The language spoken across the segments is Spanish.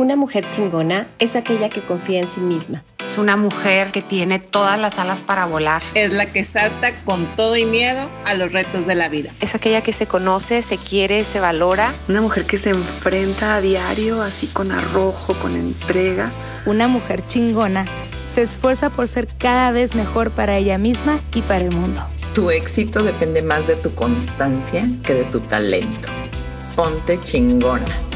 Una mujer chingona es aquella que confía en sí misma. Es una mujer que tiene todas las alas para volar. Es la que salta con todo y miedo a los retos de la vida. Es aquella que se conoce, se quiere, se valora. Una mujer que se enfrenta a diario así con arrojo, con entrega. Una mujer chingona se esfuerza por ser cada vez mejor para ella misma y para el mundo. Tu éxito depende más de tu constancia que de tu talento. Ponte chingona.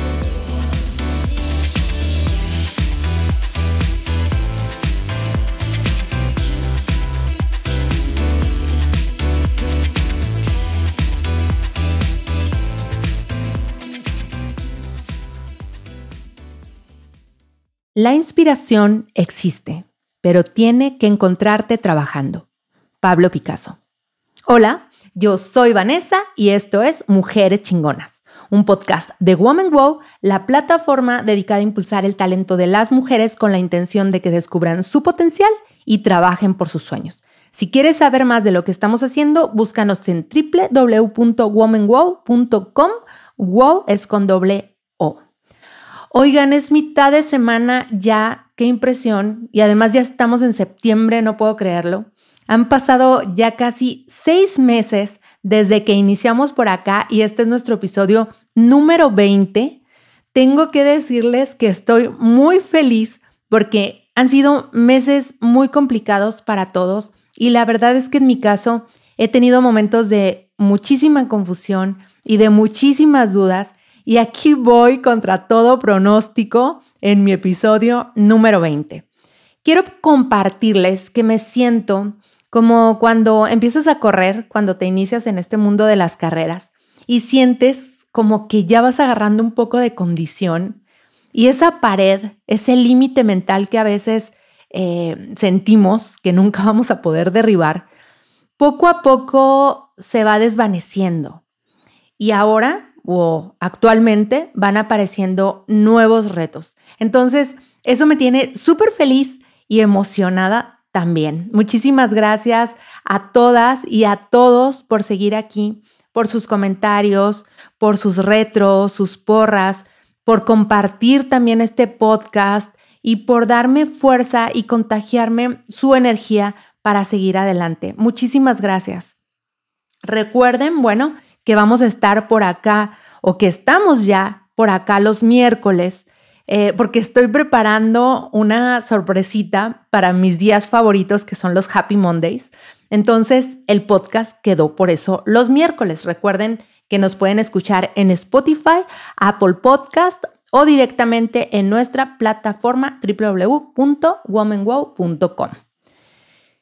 La inspiración existe, pero tiene que encontrarte trabajando. Pablo Picasso. Hola, yo soy Vanessa y esto es Mujeres Chingonas, un podcast de Woman Wow, la plataforma dedicada a impulsar el talento de las mujeres con la intención de que descubran su potencial y trabajen por sus sueños. Si quieres saber más de lo que estamos haciendo, búscanos en www.womanwow.com. Wow es con doble Oigan, es mitad de semana ya, qué impresión. Y además ya estamos en septiembre, no puedo creerlo. Han pasado ya casi seis meses desde que iniciamos por acá y este es nuestro episodio número 20. Tengo que decirles que estoy muy feliz porque han sido meses muy complicados para todos y la verdad es que en mi caso he tenido momentos de muchísima confusión y de muchísimas dudas y aquí voy contra todo pronóstico en mi episodio número 20. Quiero compartirles que me siento como cuando empiezas a correr, cuando te inicias en este mundo de las carreras y sientes como que ya vas agarrando un poco de condición y esa pared, ese límite mental que a veces eh, sentimos que nunca vamos a poder derribar, poco a poco se va desvaneciendo. Y ahora o actualmente van apareciendo nuevos retos. Entonces, eso me tiene súper feliz y emocionada también. Muchísimas gracias a todas y a todos por seguir aquí, por sus comentarios, por sus retros, sus porras, por compartir también este podcast y por darme fuerza y contagiarme su energía para seguir adelante. Muchísimas gracias. Recuerden, bueno, que vamos a estar por acá o que estamos ya por acá los miércoles, eh, porque estoy preparando una sorpresita para mis días favoritos que son los Happy Mondays. Entonces el podcast quedó por eso los miércoles. Recuerden que nos pueden escuchar en Spotify, Apple Podcast o directamente en nuestra plataforma www.womanwow.com.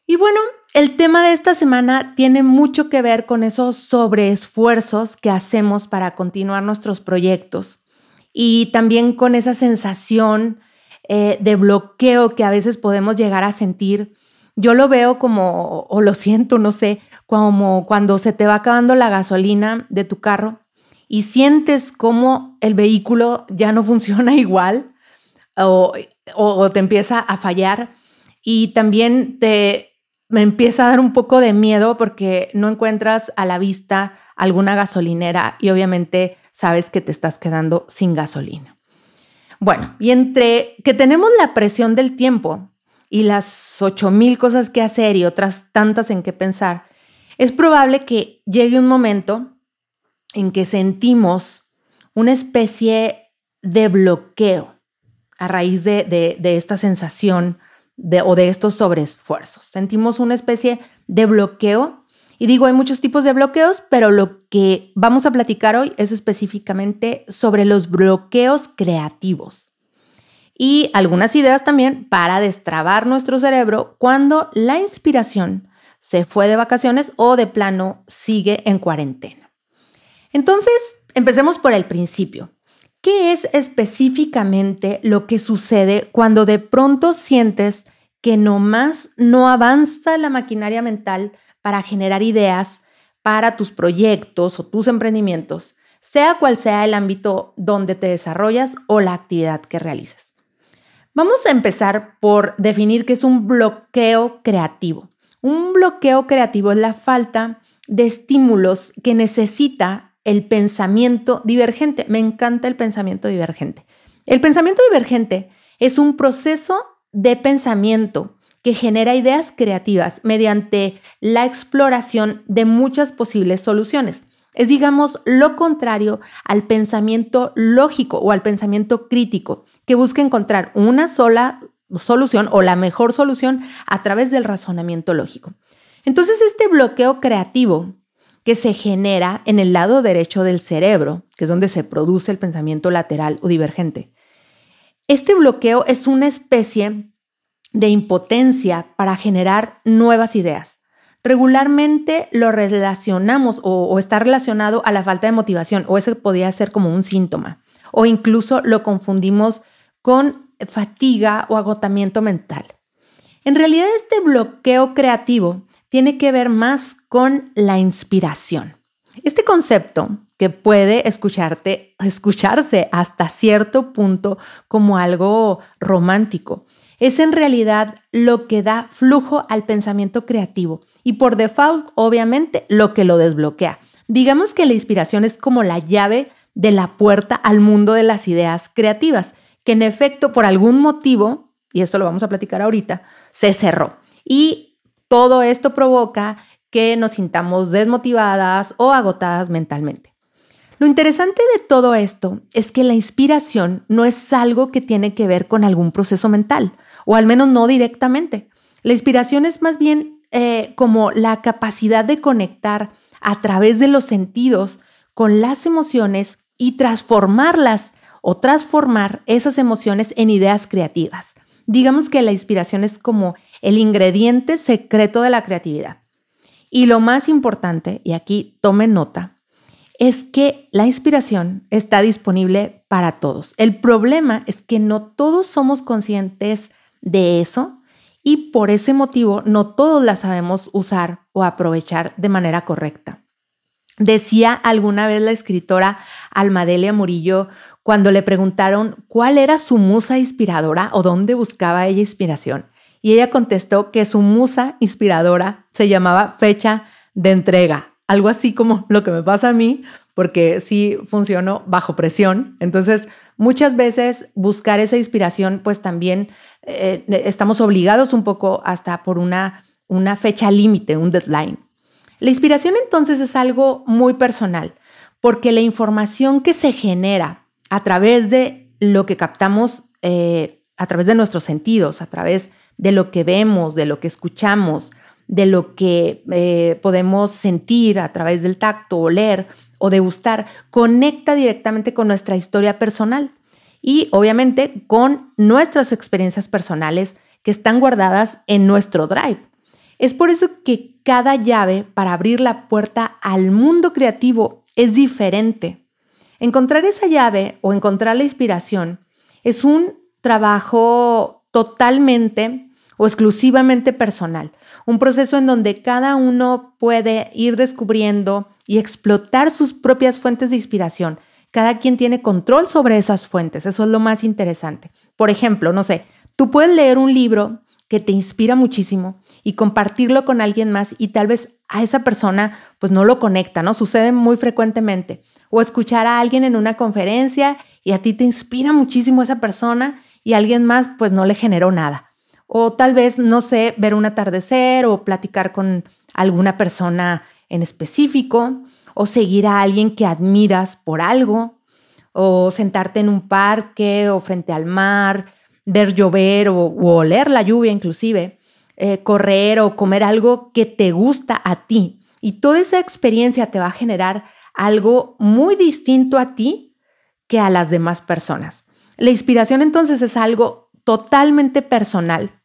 Y bueno, el tema de esta semana tiene mucho que ver con esos sobreesfuerzos que hacemos para continuar nuestros proyectos y también con esa sensación eh, de bloqueo que a veces podemos llegar a sentir. Yo lo veo como, o lo siento, no sé, como cuando se te va acabando la gasolina de tu carro y sientes como el vehículo ya no funciona igual o, o te empieza a fallar y también te me empieza a dar un poco de miedo porque no encuentras a la vista alguna gasolinera y obviamente sabes que te estás quedando sin gasolina. Bueno, y entre que tenemos la presión del tiempo y las ocho mil cosas que hacer y otras tantas en que pensar, es probable que llegue un momento en que sentimos una especie de bloqueo a raíz de, de esta sensación o de estos sobreesfuerzos. Sentimos una especie de bloqueo. Y digo, hay muchos tipos de bloqueos, pero lo que vamos a platicar hoy es específicamente sobre los bloqueos creativos. Y algunas ideas también para destrabar nuestro cerebro cuando la inspiración se fue de vacaciones o de plano sigue en cuarentena. Entonces, empecemos por el principio. ¿Qué es específicamente lo que sucede cuando de pronto sientes que nomás no avanza la maquinaria mental para generar ideas para tus proyectos o tus emprendimientos, sea cual sea el ámbito donde te desarrollas o la actividad que realizas. Vamos a empezar por definir qué es un bloqueo creativo. Un bloqueo creativo es la falta de estímulos que necesita el pensamiento divergente. Me encanta el pensamiento divergente. El pensamiento divergente es un proceso de pensamiento que genera ideas creativas mediante la exploración de muchas posibles soluciones. Es, digamos, lo contrario al pensamiento lógico o al pensamiento crítico, que busca encontrar una sola solución o la mejor solución a través del razonamiento lógico. Entonces, este bloqueo creativo que se genera en el lado derecho del cerebro, que es donde se produce el pensamiento lateral o divergente, este bloqueo es una especie de impotencia para generar nuevas ideas. Regularmente lo relacionamos o, está relacionado a la falta de motivación o ese podría ser como un síntoma o incluso lo confundimos con fatiga o agotamiento mental. En realidad este bloqueo creativo tiene que ver más con la inspiración. Este concepto que puede escucharte, escucharse hasta cierto punto como algo romántico, es en realidad lo que da flujo al pensamiento creativo y por default, obviamente, lo que lo desbloquea. Digamos que la inspiración es como la llave de la puerta al mundo de las ideas creativas, que en efecto, por algún motivo, y esto lo vamos a platicar ahorita, se cerró. Y todo esto provoca que nos sintamos desmotivadas o agotadas mentalmente. Lo interesante de todo esto es que la inspiración no es algo que tiene que ver con algún proceso mental, o al menos no directamente. La inspiración es más bien eh, como la capacidad de conectar a través de los sentidos con las emociones y transformarlas o transformar esas emociones en ideas creativas. Digamos que la inspiración es como el ingrediente secreto de la creatividad. Y lo más importante, y aquí tomen nota, es que la inspiración está disponible para todos. El problema es que no todos somos conscientes de eso y por ese motivo no todos la sabemos usar o aprovechar de manera correcta. Decía alguna vez la escritora Almadelia Murillo cuando le preguntaron cuál era su musa inspiradora o dónde buscaba ella inspiración. Y ella contestó que su musa inspiradora se llamaba fecha de entrega, algo así como lo que me pasa a mí, porque sí funciono bajo presión. Entonces, muchas veces buscar esa inspiración, pues también eh, estamos obligados un poco hasta por una, una fecha límite, un deadline. La inspiración entonces es algo muy personal, porque la información que se genera a través de lo que captamos, eh, a través de nuestros sentidos, a través de lo que vemos, de lo que escuchamos, de lo que eh, podemos sentir a través del tacto, oler o degustar, conecta directamente con nuestra historia personal y obviamente con nuestras experiencias personales que están guardadas en nuestro drive. Es por eso que cada llave para abrir la puerta al mundo creativo es diferente. Encontrar esa llave o encontrar la inspiración es un trabajo totalmente o exclusivamente personal, un proceso en donde cada uno puede ir descubriendo y explotar sus propias fuentes de inspiración. Cada quien tiene control sobre esas fuentes, eso es lo más interesante. Por ejemplo, no sé, tú puedes leer un libro que te inspira muchísimo y compartirlo con alguien más y tal vez a esa persona pues no lo conecta, ¿no? Sucede muy frecuentemente. O escuchar a alguien en una conferencia y a ti te inspira muchísimo esa persona y alguien más pues no le generó nada. O tal vez, no sé, ver un atardecer o platicar con alguna persona en específico o seguir a alguien que admiras por algo o sentarte en un parque o frente al mar ver llover o, oler la lluvia inclusive, eh, correr o comer algo que te gusta a ti. Y toda esa experiencia te va a generar algo muy distinto a ti que a las demás personas. La inspiración entonces es algo totalmente personal,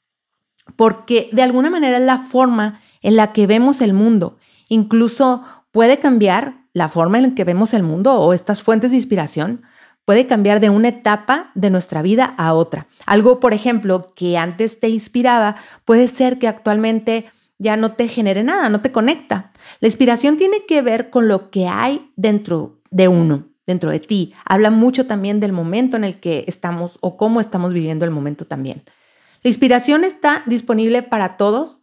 porque de alguna manera es la forma en la que vemos el mundo. Incluso puede cambiar la forma en la que vemos el mundo o estas fuentes de inspiración puede cambiar de una etapa de nuestra vida a otra. Algo, por ejemplo, que antes te inspiraba, puede ser que actualmente ya no te genere nada, no te conecta. La inspiración tiene que ver con lo que hay dentro de uno, dentro de ti. Habla mucho también del momento en el que estamos o cómo estamos viviendo el momento también. La inspiración está disponible para todos,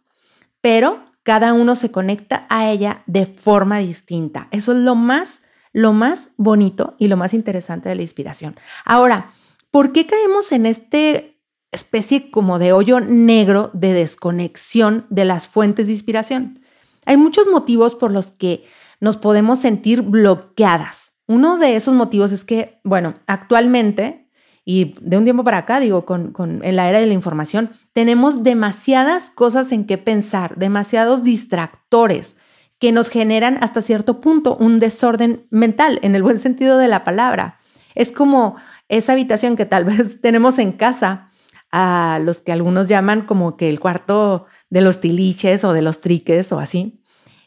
pero cada uno se conecta a ella de forma distinta. Eso es lo más lo más bonito y lo más interesante de la inspiración. Ahora, ¿por qué caemos en este especie como de hoyo negro de desconexión de las fuentes de inspiración? Hay muchos motivos por los que nos podemos sentir bloqueadas. Uno de esos motivos es que, bueno, actualmente y de un tiempo para acá, digo, con, en la era de la información, tenemos demasiadas cosas en que pensar, demasiados distractores que nos generan hasta cierto punto un desorden mental, en el buen sentido de la palabra. Es como esa habitación que tal vez tenemos en casa, a los que algunos llaman como que el cuarto de los tiliches o de los triques o así.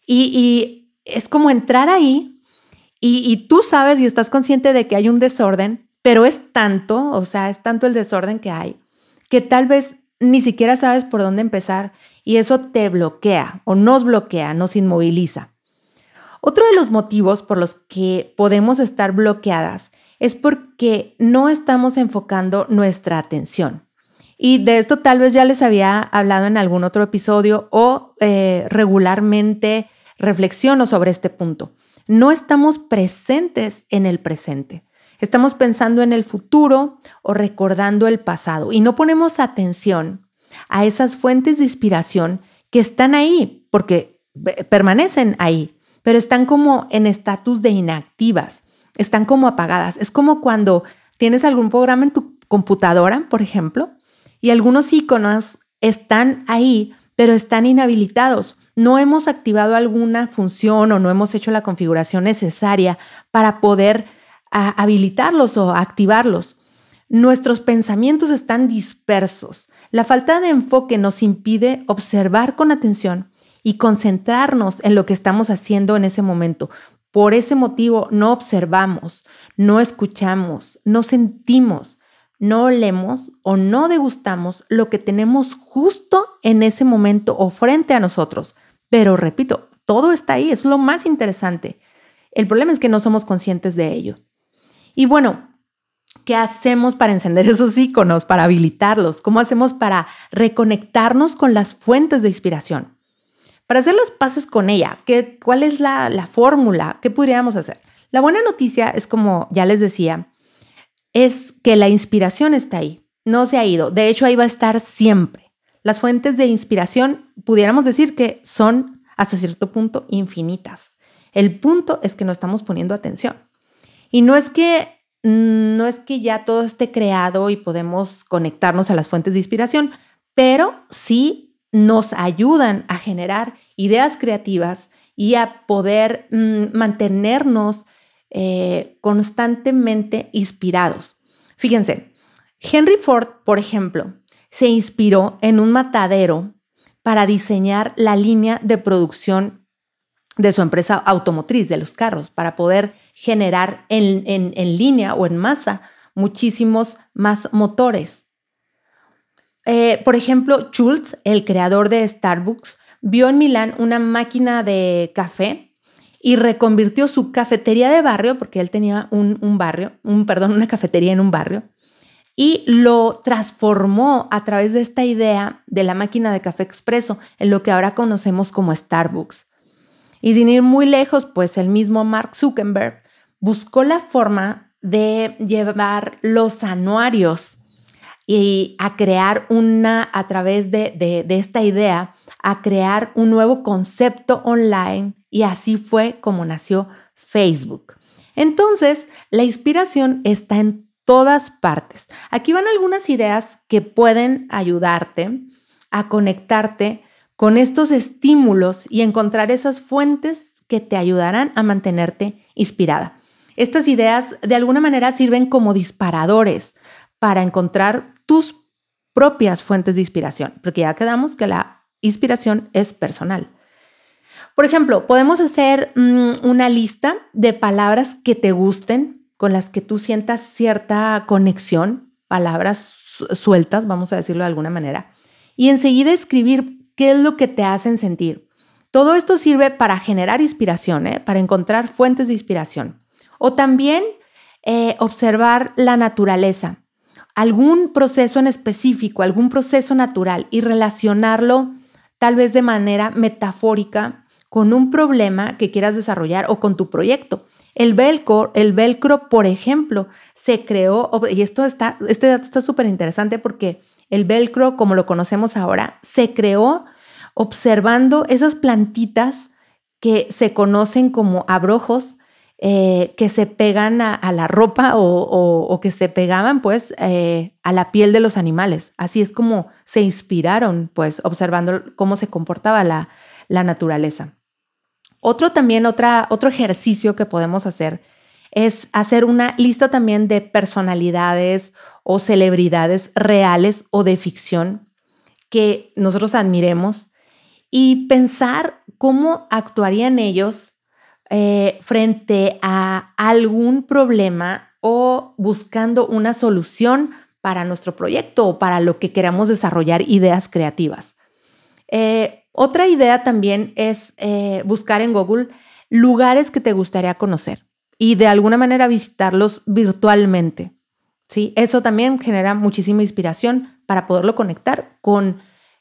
Y, es como entrar ahí y, tú sabes y estás consciente de que hay un desorden, pero es tanto, o sea, es tanto el desorden que hay, que tal vez ni siquiera sabes por dónde empezar y eso te bloquea o nos bloquea, nos inmoviliza. Otro de los motivos por los que podemos estar bloqueadas es porque no estamos enfocando nuestra atención. Y de esto tal vez ya les había hablado en algún otro episodio o eh, regularmente reflexiono sobre este punto. No estamos presentes en el presente. Estamos pensando en el futuro o recordando el pasado y no ponemos atención a esas fuentes de inspiración que están ahí, porque permanecen ahí, pero están como en estatus de inactivas, están como apagadas. Es como cuando tienes algún programa en tu computadora, por ejemplo, y algunos iconos están ahí, pero están inhabilitados. No hemos activado alguna función o no hemos hecho la configuración necesaria para poder habilitarlos o activarlos. Nuestros pensamientos están dispersos. La falta de enfoque nos impide observar con atención y concentrarnos en lo que estamos haciendo en ese momento. Por ese motivo no observamos, no escuchamos, no sentimos, no olemos o no degustamos lo que tenemos justo en ese momento o frente a nosotros. Pero repito, todo está ahí, es lo más interesante. El problema es que no somos conscientes de ello. Y bueno, ¿qué hacemos para encender esos iconos, para habilitarlos? ¿Cómo hacemos para reconectarnos con las fuentes de inspiración? Para hacer las paces con ella, ¿qué, ¿cuál es la, la fórmula? ¿Qué podríamos hacer? La buena noticia es, como ya les decía, es que la inspiración está ahí, no se ha ido. De hecho, ahí va a estar siempre. Las fuentes de inspiración, pudiéramos decir que son hasta cierto punto infinitas. El punto es que no estamos poniendo atención. Y no es que no es que ya todo esté creado y podemos conectarnos a las fuentes de inspiración, pero sí nos ayudan a generar ideas creativas y a poder mm, mantenernos eh, constantemente inspirados. Fíjense, Henry Ford, por ejemplo, se inspiró en un matadero para diseñar la línea de producción de su empresa automotriz, de los carros, para poder generar en, línea o en masa muchísimos más motores. Eh, por ejemplo, Schultz, el creador de Starbucks, vio en Milán una máquina de café y reconvirtió su cafetería de barrio, porque él tenía un, un barrio, un, perdón, una cafetería en un barrio, y lo transformó a través de esta idea de la máquina de café expreso en lo que ahora conocemos como Starbucks. Y sin ir muy lejos, pues el mismo Mark Zuckerberg buscó la forma de llevar los anuarios y a crear una, a través de, de, esta idea, a crear un nuevo concepto online y así fue como nació Facebook. Entonces, la inspiración está en todas partes. Aquí van algunas ideas que pueden ayudarte a conectarte con estos estímulos y encontrar esas fuentes que te ayudarán a mantenerte inspirada. Estas ideas de alguna manera sirven como disparadores para encontrar tus propias fuentes de inspiración, porque ya quedamos que la inspiración es personal. Por ejemplo, podemos hacer mm, una lista de palabras que te gusten, con las que tú sientas cierta conexión, palabras sueltas, vamos a decirlo de alguna manera, y enseguida escribir qué es lo que te hacen sentir. Todo esto sirve para generar inspiración, ¿eh? para encontrar fuentes de inspiración. O también eh, observar la naturaleza, algún proceso en específico, algún proceso natural y relacionarlo tal vez de manera metafórica con un problema que quieras desarrollar o con tu proyecto. El velcro, el velcro, por ejemplo, se creó, y esto está, este dato está súper interesante porque el velcro, como lo conocemos ahora, se creó observando esas plantitas que se conocen como abrojos, eh, que se pegan a, la ropa o, que se pegaban pues eh, a la piel de los animales. Así es como se inspiraron pues observando cómo se comportaba la, la naturaleza. Otro también, otra, otro ejercicio que podemos hacer es hacer una lista también de personalidades o celebridades reales o de ficción que nosotros admiremos y pensar cómo actuarían ellos eh, frente a algún problema o buscando una solución para nuestro proyecto o para lo que queramos desarrollar ideas creativas. Eh, otra idea también es eh, buscar en Google lugares que te gustaría conocer y de alguna manera visitarlos virtualmente. ¿sí? Eso también genera muchísima inspiración para poderlo conectar con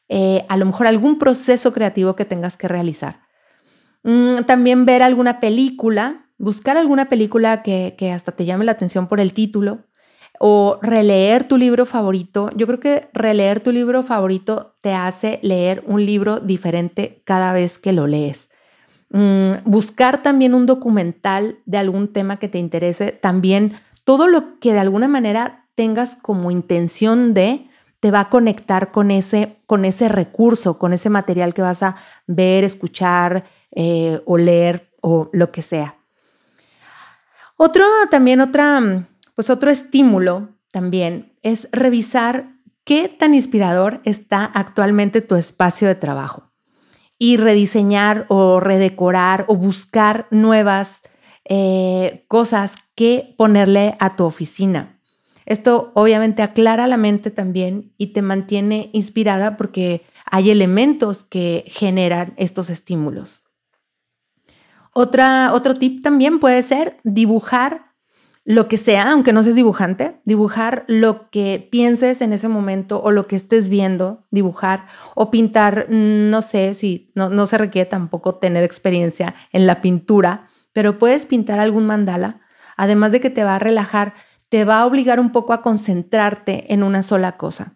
a lo mejor algún proceso creativo que tengas que realizar. Mm, también ver alguna película, buscar alguna película que, hasta te llame la atención por el título o releer tu libro favorito. Yo creo que releer tu libro favorito te hace leer un libro diferente cada vez que lo lees. Mm, buscar también un documental de algún tema que te interese, también todo lo que de alguna manera tengas como intención de, te va a conectar con ese, con ese recurso, con ese material que vas a ver, escuchar, eh, o leer o lo que sea. Otro también, otra, pues otro estímulo también es revisar qué tan inspirador está actualmente tu espacio de trabajo y rediseñar o redecorar o buscar nuevas eh, cosas que ponerle a tu oficina. Esto obviamente aclara la mente también y te mantiene inspirada porque hay elementos que generan estos estímulos. Otra, otro tip también puede ser dibujar lo que sea, aunque no seas dibujante, dibujar lo que pienses en ese momento o lo que estés viendo, dibujar o pintar, no sé si no, no se requiere tampoco tener experiencia en la pintura, pero puedes pintar algún mandala, además de que te va a relajar, te va a obligar un poco a concentrarte en una sola cosa.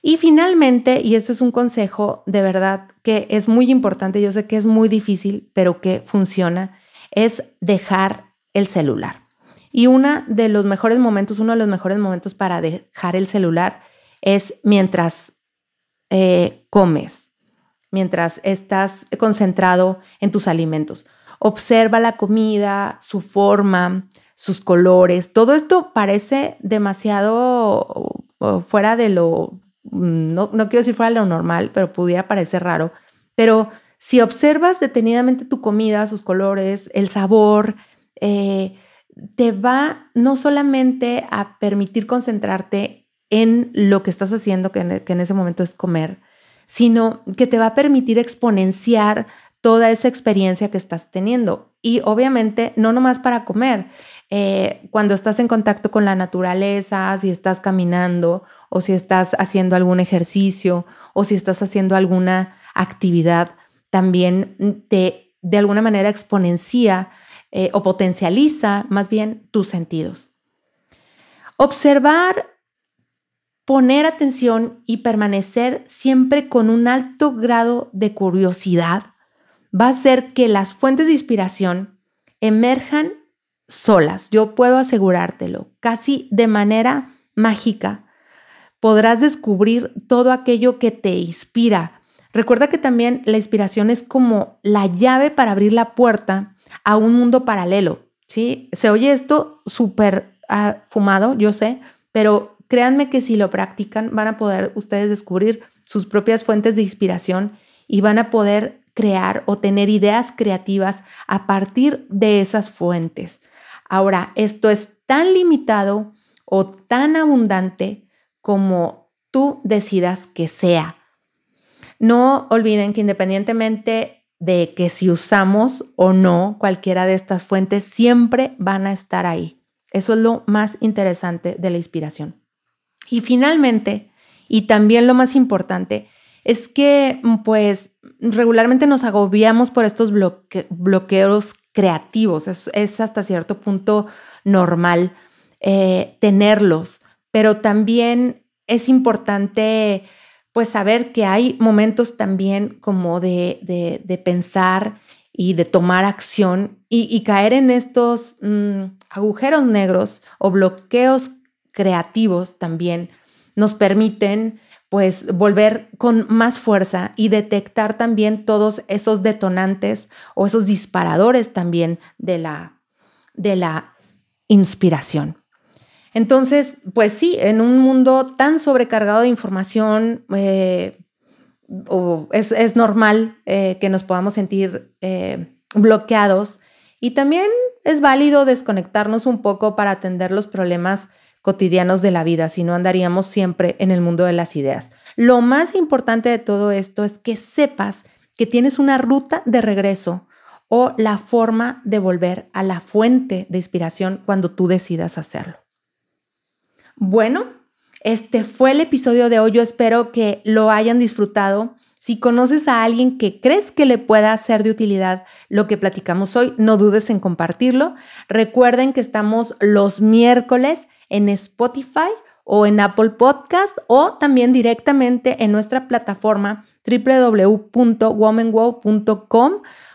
Y finalmente, y este es un consejo de verdad que es muy importante, yo sé que es muy difícil, pero que funciona, es dejar el celular. Y uno de los mejores momentos, uno de los mejores momentos para dejar el celular es mientras eh, comes, mientras estás concentrado en tus alimentos. Observa la comida, su forma, sus colores. Todo esto parece demasiado fuera de lo no, no quiero decir fuera lo normal, pero pudiera parecer raro. Pero si observas detenidamente tu comida, sus colores, el sabor, eh, te va no solamente a permitir concentrarte en lo que estás haciendo, que en, ese momento es comer, sino que te va a permitir exponenciar toda esa experiencia que estás teniendo. Y obviamente no nomás para comer, eh, cuando estás en contacto con la naturaleza, si estás caminando o si estás haciendo algún ejercicio o si estás haciendo alguna actividad, también te de alguna manera exponencia eh, o potencializa más bien tus sentidos. Observar, poner atención y permanecer siempre con un alto grado de curiosidad va a hacer que las fuentes de inspiración emerjan solas. Yo puedo asegurártelo, casi de manera mágica podrás descubrir todo aquello que te inspira. Recuerda que también la inspiración es como la llave para abrir la puerta a un mundo paralelo, ¿sí? Se oye esto súper ah, fumado, yo sé, pero créanme que si lo practican van a poder ustedes descubrir sus propias fuentes de inspiración y van a poder crear o tener ideas creativas a partir de esas fuentes. Ahora, esto es tan limitado o tan abundante como tú decidas que sea. No olviden que independientemente de que si usamos o no cualquiera de estas fuentes, siempre van a estar ahí. Eso es lo más interesante de la inspiración. Y finalmente, y también lo más importante, es que pues regularmente nos agobiamos por estos bloqueos creativos. Es, hasta cierto punto normal eh, tenerlos, pero también es importante pues saber que hay momentos también como de, pensar y de tomar acción y, caer en estos mm, agujeros negros o bloqueos creativos también nos permiten pues volver con más fuerza y detectar también todos esos detonantes o esos disparadores también de la, de la inspiración. Entonces, pues sí, en un mundo tan sobrecargado de información, eh, es, normal eh, que nos podamos sentir eh, bloqueados y también es válido desconectarnos un poco para atender los problemas cotidianos de la vida, si no andaríamos siempre en el mundo de las ideas. Lo más importante de todo esto es que sepas que tienes una ruta de regreso o la forma de volver a la fuente de inspiración cuando tú decidas hacerlo. Bueno, este fue el episodio de hoy. Yo espero que lo hayan disfrutado. Si conoces a alguien que crees que le pueda ser de utilidad lo que platicamos hoy, no dudes en compartirlo. Recuerden que estamos los miércoles en Spotify o en Apple Podcast o también directamente en nuestra plataforma www.womanwow.com.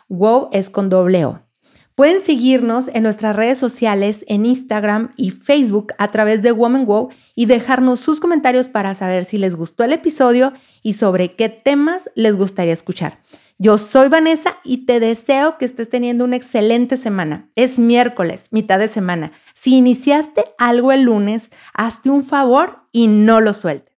Wow es con doble O. Pueden seguirnos en nuestras redes sociales en Instagram y Facebook a través de Woman Wow y dejarnos sus comentarios para saber si les gustó el episodio y sobre qué temas les gustaría escuchar. Yo soy Vanessa y te deseo que estés teniendo una excelente semana. Es miércoles, mitad de semana. Si iniciaste algo el lunes, hazte un favor y no lo sueltes.